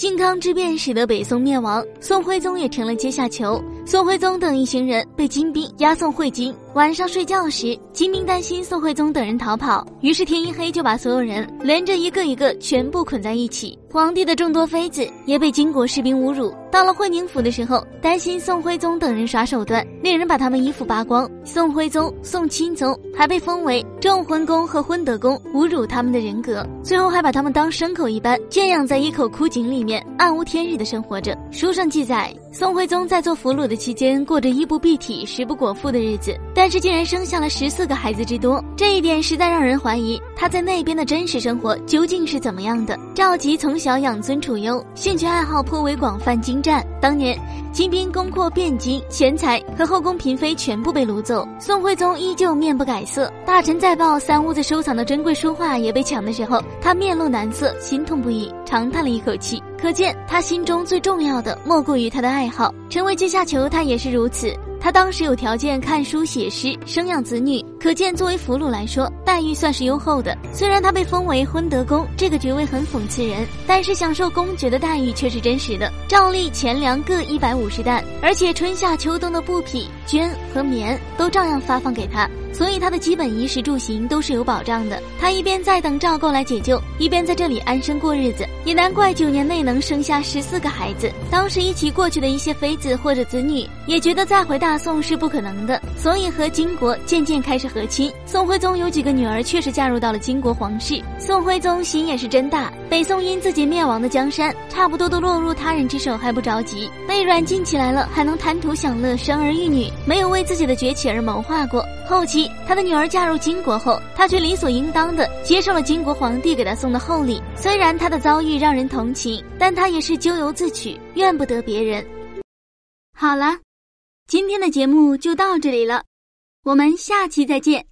靖康之变使得北宋灭亡，宋徽宗也成了阶下囚。宋徽宗等一行人被金兵押送会津。晚上睡觉时，金兵担心宋徽宗等人逃跑，于是天一黑就把所有人连着一个一个全部捆在一起。皇帝的众多妃子也被金国士兵侮辱。到了会宁府的时候，担心宋徽宗等人耍手段，令人把他们衣服扒光。宋徽宗、宋钦宗还被封为重婚公和昏德公，侮辱他们的人格，最后还把他们当牲口一般圈养在一口枯井里面，暗无天日的生活着。书上记载，宋徽宗在做俘虏的期间，过着衣不蔽体、食不果腹的日子，但是竟然生下了十四个孩子之多，这一点实在让人怀疑他在那边的真实生活究竟是怎么样的。赵佶从小养尊处优，兴趣爱好颇为广泛精湛。当年金兵攻破汴京，钱财和后宫嫔妃全部被掳走，宋徽宗依旧面不改色。大臣再报三屋子收藏的珍贵书画也被抢的时候，他面露难色，心痛不已，长叹了一口气。可见他心中最重要的莫过于他的爱好。成为阶下囚，他也是如此。他当时有条件看书写诗，生养子女，可见作为俘虏来说，待遇算是优厚的。虽然他被封为昏德公，这个爵位很讽刺人，但是享受公爵的待遇却是真实的。照例钱粮各一百五十担，而且春夏秋冬的布匹、绢和棉都照样发放给他。所以他的基本衣食住行都是有保障的。他一边在等赵构来解救，一边在这里安生过日子。也难怪九年内能生下十四个孩子。当时一起过去的一些妃子或者子女也觉得再回大宋是不可能的，所以和金国渐渐开始和亲。宋徽宗有几个女儿确实嫁入到了金国皇室。宋徽宗心也是真大，北宋因自己灭亡的江山差不多都落入他人之手还不着急，被软禁起来了还能贪图享乐生儿育女，没有为自己的崛起而谋划过。后期他的女儿嫁入金国后，他却理所应当的接受了金国皇帝给他送的厚礼。虽然他的遭遇让人同情，但他也是咎由自取，怨不得别人。好了，今天的节目就到这里了，我们下期再见。